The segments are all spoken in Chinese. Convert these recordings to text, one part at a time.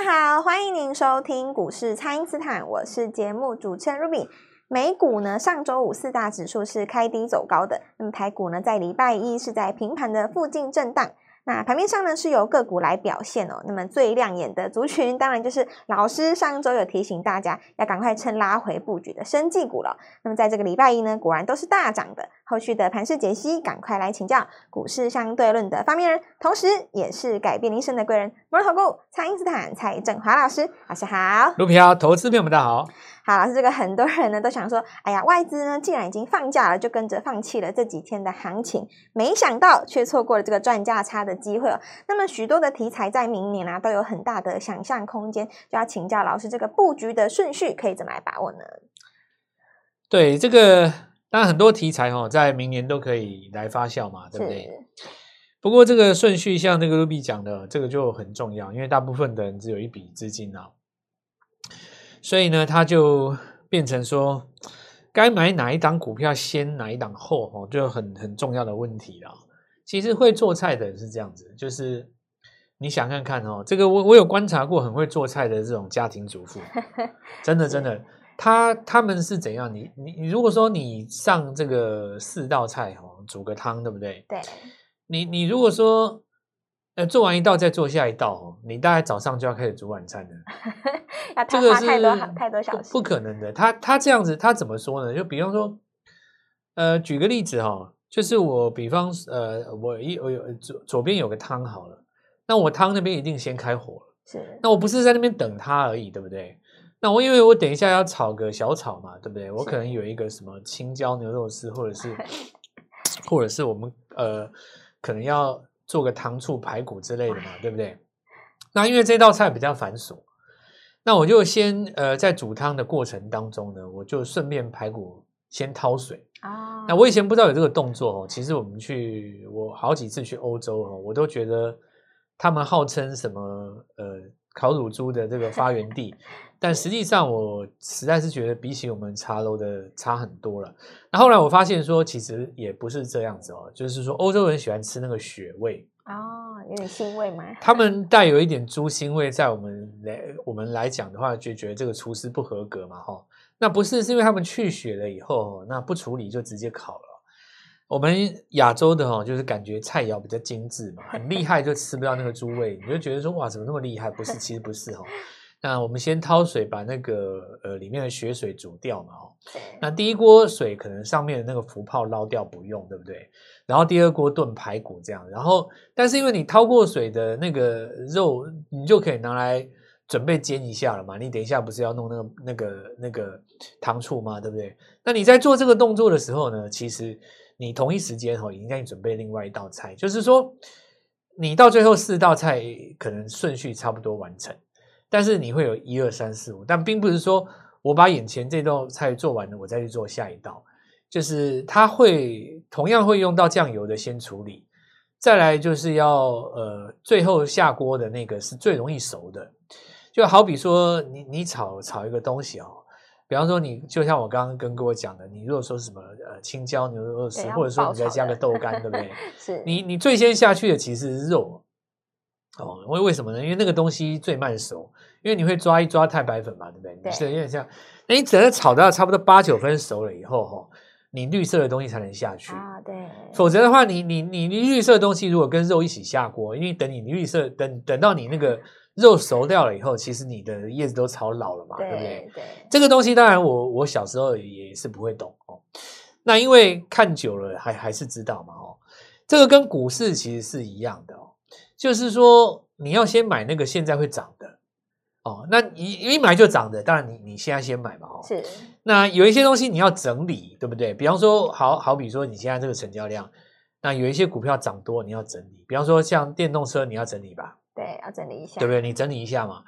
大家好，欢迎您收听股市蔡因斯坦，我是节目主持人 Ruby。美股呢，上周五四大指数是开低走高的，那么台股呢，在礼拜一是在平盘的附近震荡。那盘面上呢，是由个股来表现哦。那么最亮眼的族群，当然就是老师上周有提醒大家要赶快趁拉回布局的生技股了。那么在这个礼拜一呢，果然都是大涨的。后续的盘势解析，赶快来请教股市相对论的发明人，同时也是改变一生的贵人——摩尔投顾蔡英斯坦蔡振华老师，老师好。卢平投资朋友们大家好。好，老师，这个很多人呢都想说，哎呀，外资呢既然已经放假了，就跟着放弃了这几天的行情，没想到却错过了这个赚价差的机会哦。那么许多的题材在明年啊都有很大的想象空间，就要请教老师，这个布局的顺序可以怎么来把握呢？对，这个。当然，很多题材哈，在明年都可以来发酵嘛，对不对？不过这个顺序，像那个 Ruby 讲的，这个就很重要，因为大部分的人只有一笔资金啊，所以呢，他就变成说，该买哪一档股票先，哪一档后，哦，就很很重要的问题了。其实会做菜的人是这样子，就是你想看看哦，这个我我有观察过很会做菜的这种家庭主妇，真的真的。他他们是怎样？你你你，如果说你上这个四道菜哦，煮个汤，对不对？对。你你如果说呃做完一道再做下一道哦，你大概早上就要开始煮晚餐了。要太花太多太多小时。不可能的。他他这样子，他怎么说呢？就比方说，呃，举个例子哈、哦，就是我比方呃，我一我有左左边有个汤好了，那我汤那边一定先开火了。是。那我不是在那边等它而已，对不对？那我因为我等一下要炒个小炒嘛，对不对？我可能有一个什么青椒牛肉丝，或者是，或者是我们呃，可能要做个糖醋排骨之类的嘛，对不对？那因为这道菜比较繁琐，那我就先呃，在煮汤的过程当中呢，我就顺便排骨先掏水啊。那我以前不知道有这个动作哦，其实我们去我好几次去欧洲哦，我都觉得他们号称什么呃。烤乳猪的这个发源地，但实际上我实在是觉得比起我们茶楼的差很多了。那后来我发现说，其实也不是这样子哦，就是说欧洲人喜欢吃那个血味哦，有点腥味嘛。他们带有一点猪腥味，在我们来我们来讲的话，就觉得这个厨师不合格嘛，哈。那不是，是因为他们去血了以后，那不处理就直接烤了。我们亚洲的哈，就是感觉菜肴比较精致嘛，很厉害就吃不到那个猪味，你就觉得说哇，怎么那么厉害？不是，其实不是哈。那我们先掏水，把那个呃里面的血水煮掉嘛，哦。那第一锅水可能上面的那个浮泡捞掉不用，对不对？然后第二锅炖排骨这样，然后但是因为你掏过水的那个肉，你就可以拿来准备煎一下了嘛。你等一下不是要弄那个那个那个糖醋嘛？对不对？那你在做这个动作的时候呢，其实。你同一时间哈，应该准备另外一道菜，就是说，你到最后四道菜可能顺序差不多完成，但是你会有一二三四五，但并不是说我把眼前这道菜做完了，我再去做下一道，就是它会同样会用到酱油的先处理，再来就是要呃最后下锅的那个是最容易熟的，就好比说你你炒炒一个东西哦。比方说，你就像我刚刚跟各位讲的，你如果说什么呃青椒牛肉丝，或者说你再加个豆干，对不对？是你你最先下去的其实是肉哦，为为什么呢？因为那个东西最慢熟，因为你会抓一抓太白粉嘛，对不对？对，是有点像，那你等它炒到差不多八九分熟了以后，哈，你绿色的东西才能下去啊，对。否则的话，你你你你绿色的东西如果跟肉一起下锅，因为等你绿色等等到你那个。肉熟掉了以后，其实你的叶子都炒老了嘛，对，对不对？对，这个东西当然我我小时候也是不会懂哦。那因为看久了还还是知道嘛哦。这个跟股市其实是一样的哦，就是说你要先买那个现在会涨的哦。那一一买就涨的，当然你你现在先买嘛哦。是。那有一些东西你要整理，对不对？比方说，好好比说你现在这个成交量，那有一些股票涨多，你要整理。比方说像电动车，你要整理吧。对，要整理一下，对不对？你整理一下嘛。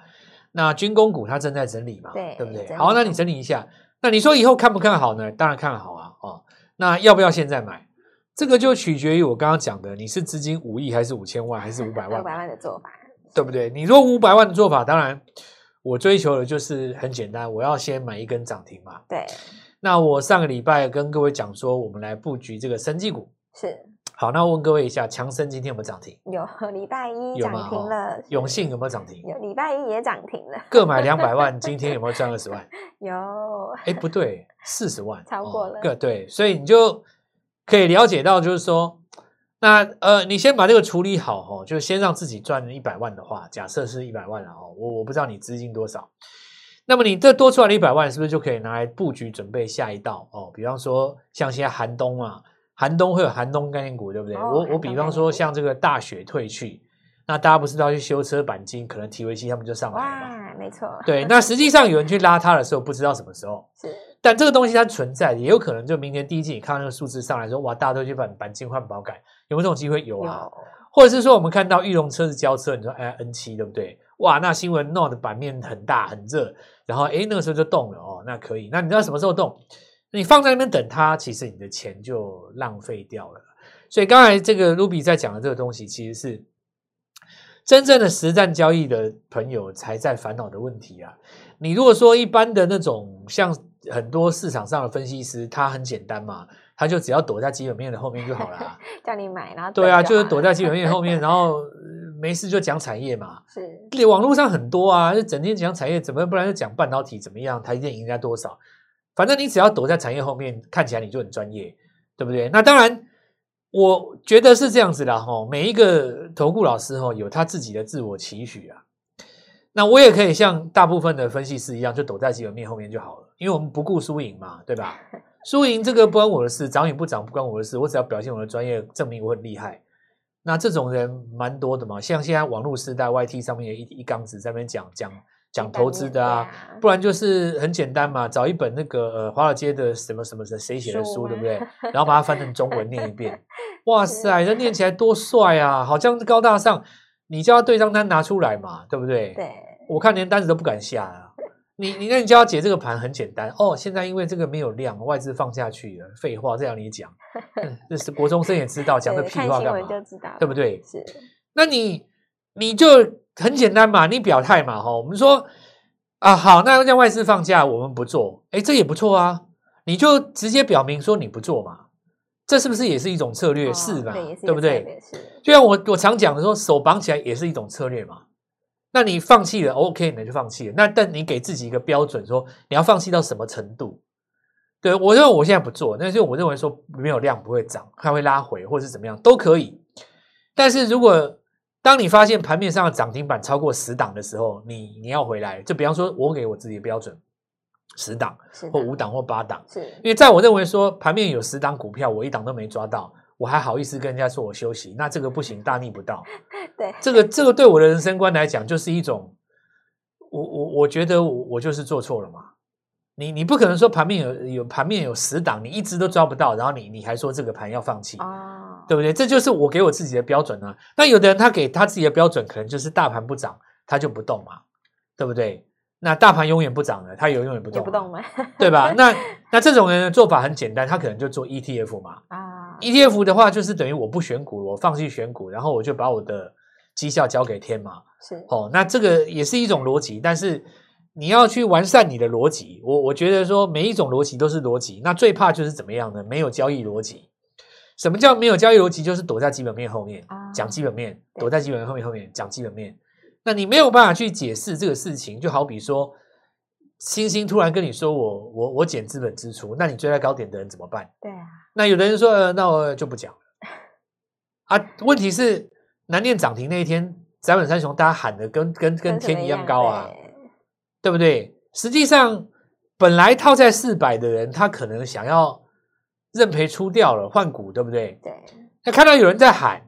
那军工股它正在整理嘛，对，对不对？好，那你整理一下。那你说以后看不看好呢？当然看好啊，哦。那要不要现在买？这个就取决于我刚刚讲的，你是资金五亿还是五千万还是五百万？五百万的做法，对不对？你说五百万的做法，当然我追求的就是很简单，我要先买一根涨停嘛。对。那我上个礼拜跟各位讲说，我们来布局这个生技股，是。好，那我问各位一下，强生今天有没有涨停？有，礼拜一涨停了。永信有没有涨停？有，礼拜一也涨停了。各买两百 万，今天有没有赚二十万？有。哎，不对，四十万，超过了。各、哦、对，所以你就可以了解到，就是说，那呃，你先把这个处理好哦，就先让自己赚一百万的话，假设是一百万了哦，我我不知道你资金多少。那么你这多出来的一百万，是不是就可以拿来布局准备下一道哦？比方说像现在寒冬啊，寒冬会有寒冬概念股，对不对？哦、我我比方说像这个大雪退去，那大家不是都要去修车钣金，可能提维西他们就上来了嘛？没错。对，那实际上有人去拉它的时候，不知道什么时候。是。但这个东西它存在，也有可能就明年第一季你看到那个数字上来说，哇，大家都去把钣金换保改，有没有这种机会？有啊。有或者是说我们看到玉龙车子交车，你说哎 N 七对不对？哇，那新闻闹的版面很大很热。然后，哎，那个时候就动了哦，那可以。那你知道什么时候动？你放在那边等它，其实你的钱就浪费掉了。所以刚才这个 Ruby 在讲的这个东西，其实是真正的实战交易的朋友才在烦恼的问题啊。你如果说一般的那种，像很多市场上的分析师，他很简单嘛，他就只要躲在基本面的后面就好了，叫你买，然后对啊，就是躲在基本面后面，然后。没事就讲产业嘛，是，网络上很多啊，就整天讲产业，怎么不然就讲半导体怎么样，台积电赢人家多少，反正你只要躲在产业后面，看起来你就很专业，对不对？那当然，我觉得是这样子的哈，每一个投顾老师哈有他自己的自我期许啊，那我也可以像大部分的分析师一样，就躲在基本面后面就好了，因为我们不顾输赢嘛，对吧？输赢这个不关我的事，涨与不涨不关我的事，我只要表现我的专业，证明我很厉害。那这种人蛮多的嘛，像现在网络时代，YT 上面有一一缸子在那边讲讲讲投资的啊，不然就是很简单嘛，找一本那个呃华尔街的什么什么谁写的书，对不对？然后把它翻成中文念一遍，哇塞，这念起来多帅啊，好像高大上。你叫他对账单拿出来嘛，对不对？对，我看连单子都不敢下啊。你你那你叫他解这个盘很简单哦，现在因为这个没有量，外资放下去了，废话，这样你讲，这是国中生也知道，讲个屁话干嘛？对不对？是，那你你就很简单嘛，你表态嘛，哈，我们说啊，好，那让外资放假，我们不做，哎，这也不错啊，你就直接表明说你不做嘛，这是不是也是一种策略？哦、是吧？对，对不对？就像我我常讲的说，手绑起来也是一种策略嘛。那你放弃了，OK，那就放弃了。那但你给自己一个标准，说你要放弃到什么程度？对，我认为我现在不做，那就我认为说没有量不会涨，它会拉回或者是怎么样都可以。但是如果当你发现盘面上的涨停板超过十档的时候，你你要回来，就比方说我给我自己的标准十档或五档或八档，是因为在我认为说盘面有十档股票，我一档都没抓到。我还好意思跟人家说我休息，那这个不行，大逆不道。对，这个这个对我的人生观来讲，就是一种，我我我觉得我我就是做错了嘛。你你不可能说盘面有有盘面有十档，你一直都抓不到，然后你你还说这个盘要放弃，哦，对不对？这就是我给我自己的标准啊。那有的人他给他自己的标准，可能就是大盘不涨，他就不动嘛，对不对？那大盘永远不涨了，他有永远不动，也不动嘛，对吧？那那这种人的做法很简单，他可能就做 ETF 嘛，啊。ETF 的话，就是等于我不选股，我放弃选股，然后我就把我的绩效交给天嘛。是哦，那这个也是一种逻辑，但是你要去完善你的逻辑。我我觉得说每一种逻辑都是逻辑，那最怕就是怎么样呢？没有交易逻辑。什么叫没有交易逻辑？就是躲在基本面后面啊讲基本面，躲在基本面后面后面讲基本面。那你没有办法去解释这个事情，就好比说，星星突然跟你说我我我减资本支出，那你追在高点的人怎么办？对啊。那有的人说，呃，那我就不讲了 啊。问题是南电涨停那一天，载板三雄大家喊的跟跟跟天一样高啊，对不对？实际上，本来套在四百的人，他可能想要认赔出掉了，换股，对不对？对。那看到有人在喊，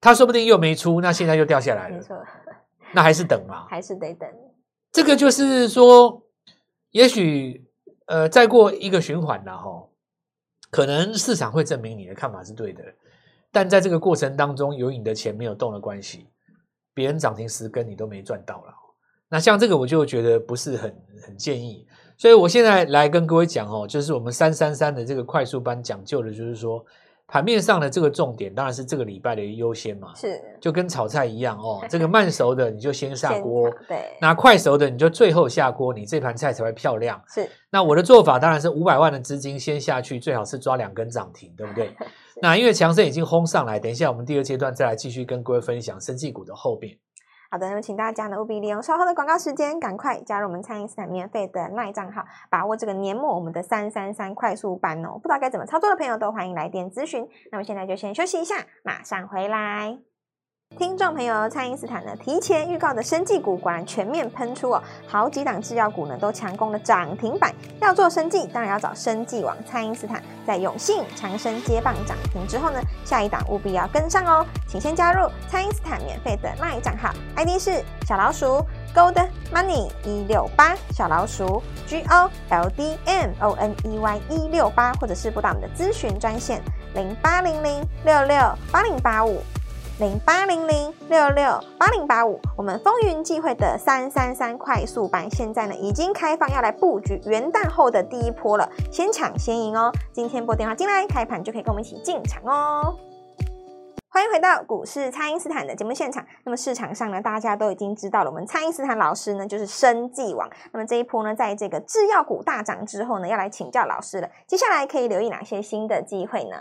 他说不定又没出，那现在又掉下来了。没错。那还是等嘛？还是得等。这个就是说，也许呃，再过一个循环了哈。可能市场会证明你的看法是对的，但在这个过程当中，由于你的钱没有动的关系，别人涨停十根你都没赚到了。那像这个我就觉得不是很很建议，所以我现在来跟各位讲哦，就是我们三三三的这个快速班讲究的，就是说盘面上的这个重点当然是这个礼拜的优先嘛，是就跟炒菜一样哦。这个慢熟的你就先下锅，对，那快熟的你就最后下锅，你这盘菜才会漂亮。是，那我的做法当然是五百万的资金先下去，最好是抓两根涨停，对不对？那因为强生已经轰上来，等一下我们第二阶段再来继续跟各位分享生技股的后面。好的，那么请大家呢务必利用稍后的广告时间，赶快加入我们餐饮斯坦免费的卖账号，把握这个年末我们的三三三快速版哦。不知道该怎么操作的朋友，都欢迎来电咨询。那么现在就先休息一下，马上回来。听众朋友，蔡因斯坦呢提前预告的生技股果然全面喷出哦，好几档制药股呢都强攻了涨停板。要做生技，当然要找生技王蔡因斯坦。在永信、长生接棒涨停之后呢，下一档务必要跟上哦。请先加入蔡因斯坦免费的 LINE 账号，ID 是小老鼠 Gold Money 一六八，小老鼠 G O L D M O N E Y 一六八，或者是拨打我们的咨询专线零八零零六六八零八五。零八零零六六八零八五，我们风云际会的三三三快速班，现在呢已经开放，要来布局元旦后的第一波了，先抢先赢哦！今天拨电话进来，开盘就可以跟我们一起进场哦。欢迎回到股市，蔡因斯坦的节目现场。那么市场上呢，大家都已经知道了，我们蔡因斯坦老师呢就是生计王。那么这一波呢，在这个制药股大涨之后呢，要来请教老师了。接下来可以留意哪些新的机会呢？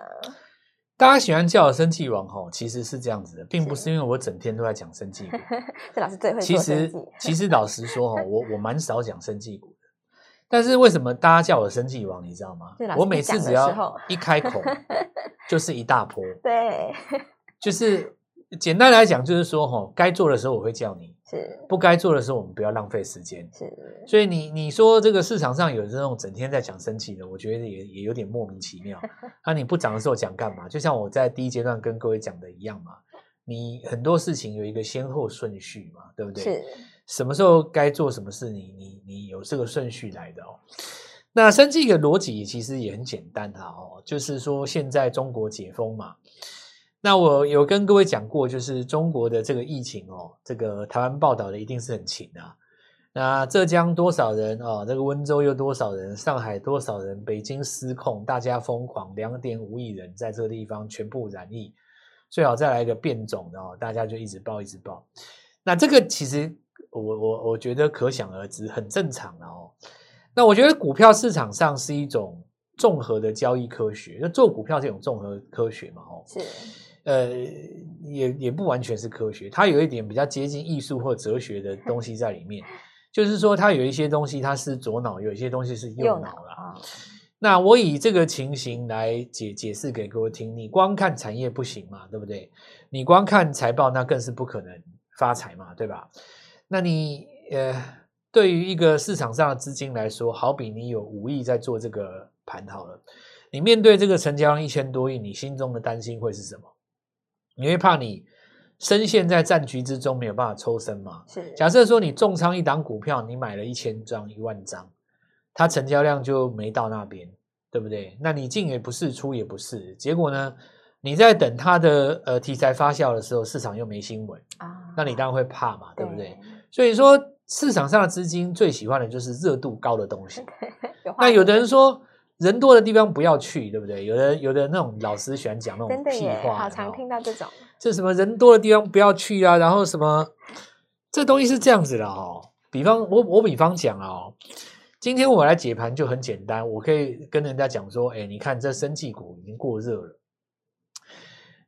大家喜欢叫我生气王吼，其实是这样子的，并不是因为我整天都在讲生气股。这老师最会其实，其实老实说哈，我我蛮少讲生气股的。但是为什么大家叫我生气王？你知道吗？我每次只要一开口，就是一大波。对，就是简单来讲，就是说哈，该做的时候我会叫你。是不该做的时候，我们不要浪费时间。是，所以你你说这个市场上有这种整天在讲生气的，我觉得也也有点莫名其妙。那、啊、你不涨的时候讲干嘛？就像我在第一阶段跟各位讲的一样嘛，你很多事情有一个先后顺序嘛，对不对？是，什么时候该做什么事你，你你你有这个顺序来的哦。那生气的逻辑其实也很简单哈哦，就是说现在中国解封嘛。那我有跟各位讲过，就是中国的这个疫情哦，这个台湾报道的一定是很勤啊。那浙江多少人啊？这个温州又多少人？上海多少人？北京失控，大家疯狂，两点五亿人在这个地方全部染疫，最好再来一个变种的哦，大家就一直报一直报。那这个其实我我我觉得可想而知，很正常的哦。那我觉得股票市场上是一种综合的交易科学，就做股票这种综合科学嘛，哦，是。呃，也也不完全是科学，它有一点比较接近艺术或哲学的东西在里面，就是说它有一些东西它是左脑，有一些东西是右脑了。那我以这个情形来解解释给各位听，你光看产业不行嘛，对不对？你光看财报那更是不可能发财嘛，对吧？那你呃，对于一个市场上的资金来说，好比你有五亿在做这个盘好了，你面对这个成交量一千多亿，你心中的担心会是什么？你会怕你深陷在战局之中没有办法抽身吗？是。假设说你重仓一档股票，你买了一千张、一万张，它成交量就没到那边，对不对？那你进也不是，出也不是，结果呢？你在等它的呃题材发酵的时候，市场又没新闻啊，那你当然会怕嘛，对不对？对。所以说市场上的资金最喜欢的就是热度高的东西。那有的人说。人多的地方不要去，对不对？有的有的那种老师喜欢讲那种屁话，好常听到这种。这什么人多的地方不要去啊？然后什么？这东西是这样子的哦。比方我我比方讲哦，今天我来解盘就很简单，我可以跟人家讲说，哎，你看这生技股已经过热了，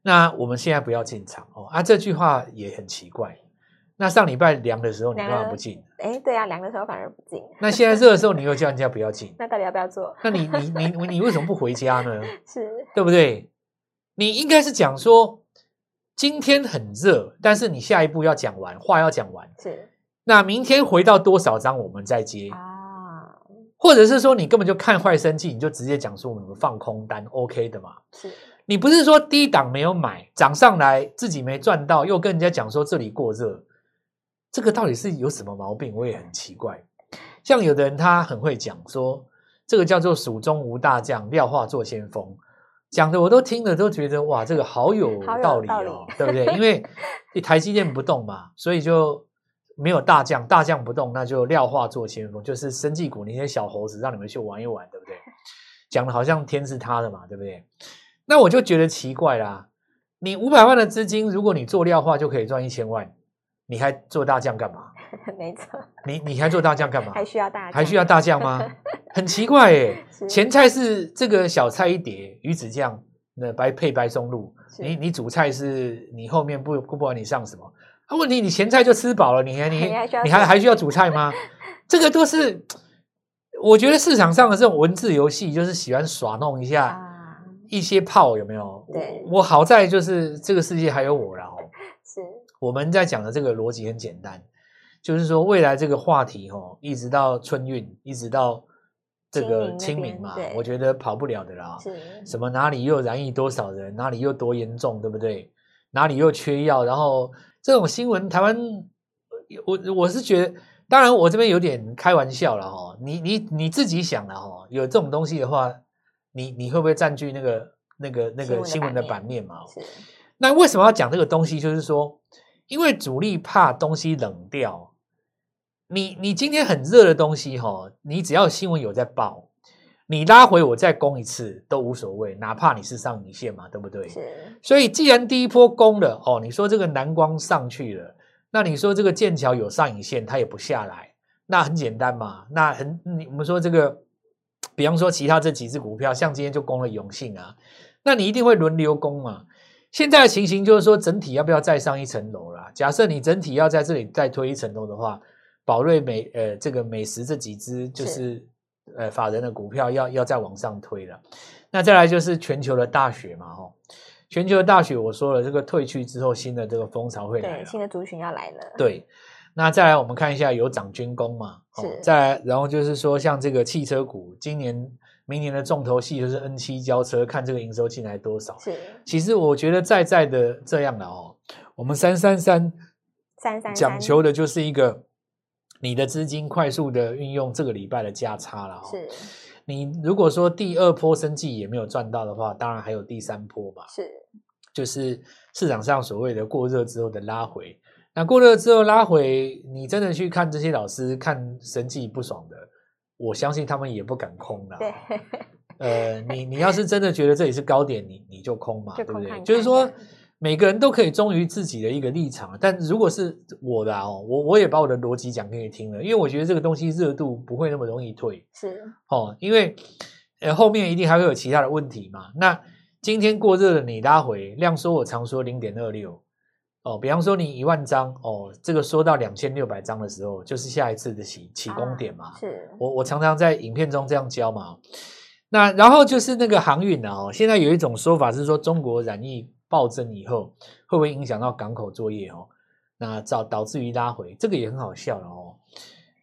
那我们现在不要进场哦。啊，这句话也很奇怪。那上礼拜凉的时候，你干嘛不进？哎，对啊，凉的时候反而不进。那现在热的时候，你又叫人家不要进。那到底要不要做？那你你你你，你为什么不回家呢？是，对不对？你应该是讲说，今天很热，但是你下一步要讲完，话要讲完。是。那明天回到多少张，我们再接啊？或者是说，你根本就看坏生气，你就直接讲说我们放空单，OK 的嘛？是。你不是说低档没有买，涨上来自己没赚到，又跟人家讲说这里过热。这个到底是有什么毛病？我也很奇怪。像有的人他很会讲说，这个叫做“蜀中无大将，廖化做先锋”，讲的我都听了都觉得哇，这个好有道理哦，对不对？因为你 台积电不动嘛，所以就没有大将，大将不动，那就廖化做先锋，就是生技股那些小猴子让你们去玩一玩，对不对？讲的好像天是他的嘛，对不对？那我就觉得奇怪啦。你五百万的资金，如果你做廖化就可以赚一千万，你还做大将干嘛？没错。你你还做大将干嘛？还需要大将？还需要大将吗？很奇怪耶。前菜是这个小菜一碟，鱼子酱，那白配白松露。你你主菜是你后面不不管你上什么？啊，问题你前菜就吃饱了，你还你 你还还，需要主菜吗？这个都是我觉得市场上的这种文字游戏，就是喜欢耍弄一下。啊一些炮有没有？对，我好在就是这个世界还有我了哦。是，我们在讲的这个逻辑很简单，就是说未来这个话题哦，一直到春运，一直到这个清明嘛，我觉得跑不了的啦。是，什么哪里又染疫多少人，哪里又多严重，对不对？哪里又缺药，然后这种新闻，台湾，我我是觉得，当然我这边有点开玩笑了哈。你你你自己想了哈，有这种东西的话。你你会不会占据那个那个那个新闻的版面嘛？是。那为什么要讲这个东西？就是说，因为主力怕东西冷掉。你你今天很热的东西哈，你只要新闻有在报，你拉回我再攻一次都无所谓，哪怕你是上影线嘛，对不对？是。所以既然第一波攻了哦，你说这个蓝光上去了，那你说这个剑桥有上影线，它也不下来，那很简单嘛。那很你我们说这个。比方说，其他这几只股票，像今天就攻了永信啊，那你一定会轮流攻嘛。现在的情形就是说，整体要不要再上一层楼啦？假设你整体要在这里再推一层楼的话，宝瑞美呃这个美食这几只就是呃法人的股票要要再往上推了。那再来就是全球的大雪嘛，吼，全球的大雪，我说了，这个退去之后，新的这个风潮会来，对，新的族群要来了，对。那再来，我们看一下有涨军工嘛？再来，然后就是说，像这个汽车股，今年、明年的重头戏就是 N 七交车，看这个营收进来多少。是。其实我觉得在在的这样的哦，我们三三三三三讲求的就是一个你的资金快速的运用，这个礼拜的价差了。是。你如果说第二波生技也没有赚到的话，当然还有第三波嘛。是。就是市场上所谓的过热之后的拉回。那过热之后拉回，你真的去看这些老师看生技不爽的，我相信他们也不敢空了。对，呃，你你要是真的觉得这里是高点，你你就空嘛，对不对？就是说每个人都可以忠于自己的一个立场，但如果是我的哦，我我也把我的逻辑讲给你听了，因为我觉得这个东西热度不会那么容易退，是哦，因为呃后面一定还会有其他的问题嘛。那今天过热的，你拉回量缩，我常说零点二六。哦，比方说你一万张哦，这个说到两千六百张的时候，就是下一次的起起攻点嘛。啊、是，我我常常在影片中这样教嘛。那然后就是那个航运啊，哦，现在有一种说法是说，中国染疫暴增以后，会不会影响到港口作业哦？那导导致于拉回，这个也很好笑了哦。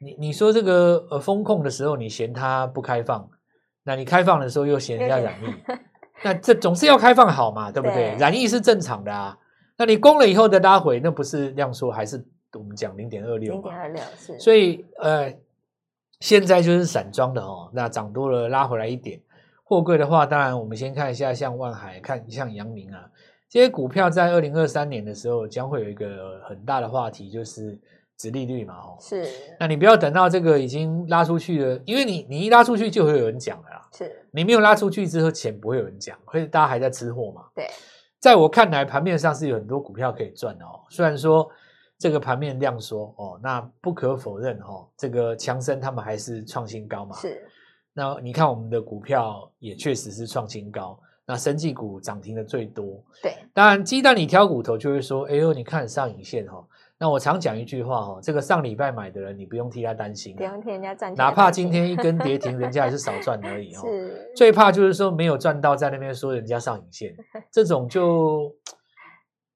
你你说这个呃风控的时候，你嫌它不开放，那你开放的时候又嫌人家染疫，那这总是要开放好嘛，对不对？对染疫是正常的啊。那你攻了以后的拉回，那不是量缩，还是我们讲零点二六？零点二六是。所以呃，现在就是散装的哦，那涨多了拉回来一点。货柜的话，当然我们先看一下，像万海，看像阳明啊，这些股票在二零二三年的时候将会有一个很大的话题，就是殖利率嘛，哦。是。那你不要等到这个已经拉出去了，因为你你一拉出去就会有人讲了啦。是。你没有拉出去之后，钱不会有人讲，会大家还在吃货嘛？对。在我看来，盘面上是有很多股票可以赚的哦。虽然说这个盘面量缩哦，那不可否认哦，这个强生他们还是创新高嘛。是。那你看我们的股票也确实是创新高，那生技股涨停的最多。对。当然，鸡蛋里挑骨头就会说，哎呦，你看上影线哈。那我常讲一句话哦，这个上礼拜买的人，你不用替他担心，不用替人家赚钱，哪怕今天一根跌 停，人家还是少赚而已哦。是，最怕就是说没有赚到，在那边说人家上影线，这种就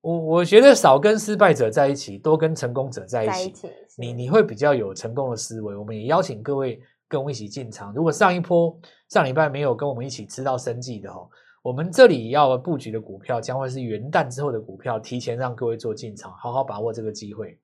我我觉得少跟失败者在一起，多跟成功者在一起，一起你你会比较有成功的思维。我们也邀请各位跟我们一起进场。如果上一波上礼拜没有跟我们一起吃到生计的哈。我们这里要布局的股票将会是元旦之后的股票，提前让各位做进场，好好把握这个机会。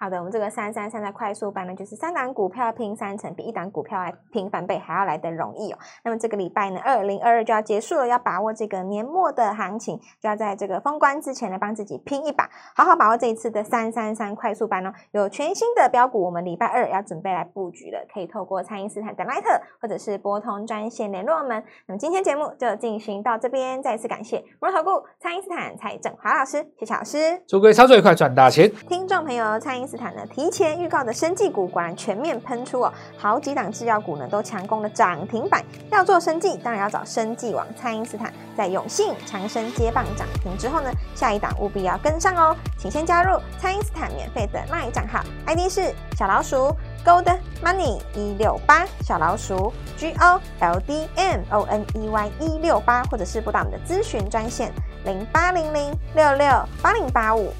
好的，我们这个三三三的快速班呢，就是三档股票拼三成，比一档股票来拼翻倍还要来得容易哦。那么这个礼拜呢，二零二二就要结束了，要把握这个年末的行情，就要在这个封关之前呢，帮自己拼一把，好好把握这一次的三三三快速班哦。有全新的标股，我们礼拜二要准备来布局了，可以透过蔡因斯坦的 Line 或者是拨通专线联络我们。那么今天节目就进行到这边，再次感谢摩尔投顾蔡因斯坦蔡正华老师，谢谢老师，祝各位操作愉快，赚大钱。听众朋友，蔡因斯坦呢提前预告的生技股果然全面喷出哦，好几档制药股呢都强攻了涨停板。要做生技，当然要找生技王蔡因斯坦。在永信、长生接棒涨停之后呢，下一档务必要跟上哦。请先加入蔡因斯坦免费的 LINE 账号，ID 是小老鼠 Gold Money 一六八，小老鼠 G O L D M O N E Y 一六八，或者是拨打我们的咨询专线零八零零六六八零八五。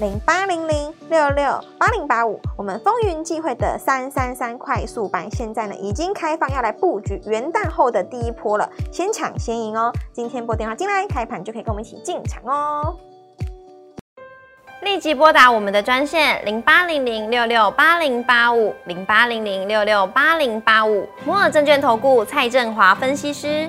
零八零零六六八零八五，我们风云际会的三三三快速版，现在呢已经开放，要来布局元旦后的第一波了，先抢先赢哦！今天拨电话进来，开盘就可以跟我们一起进场哦。立即拨打我们的专线零八零零六六八零八五零八零零六六八零八五，摩尔证券投顾蔡振华分析师。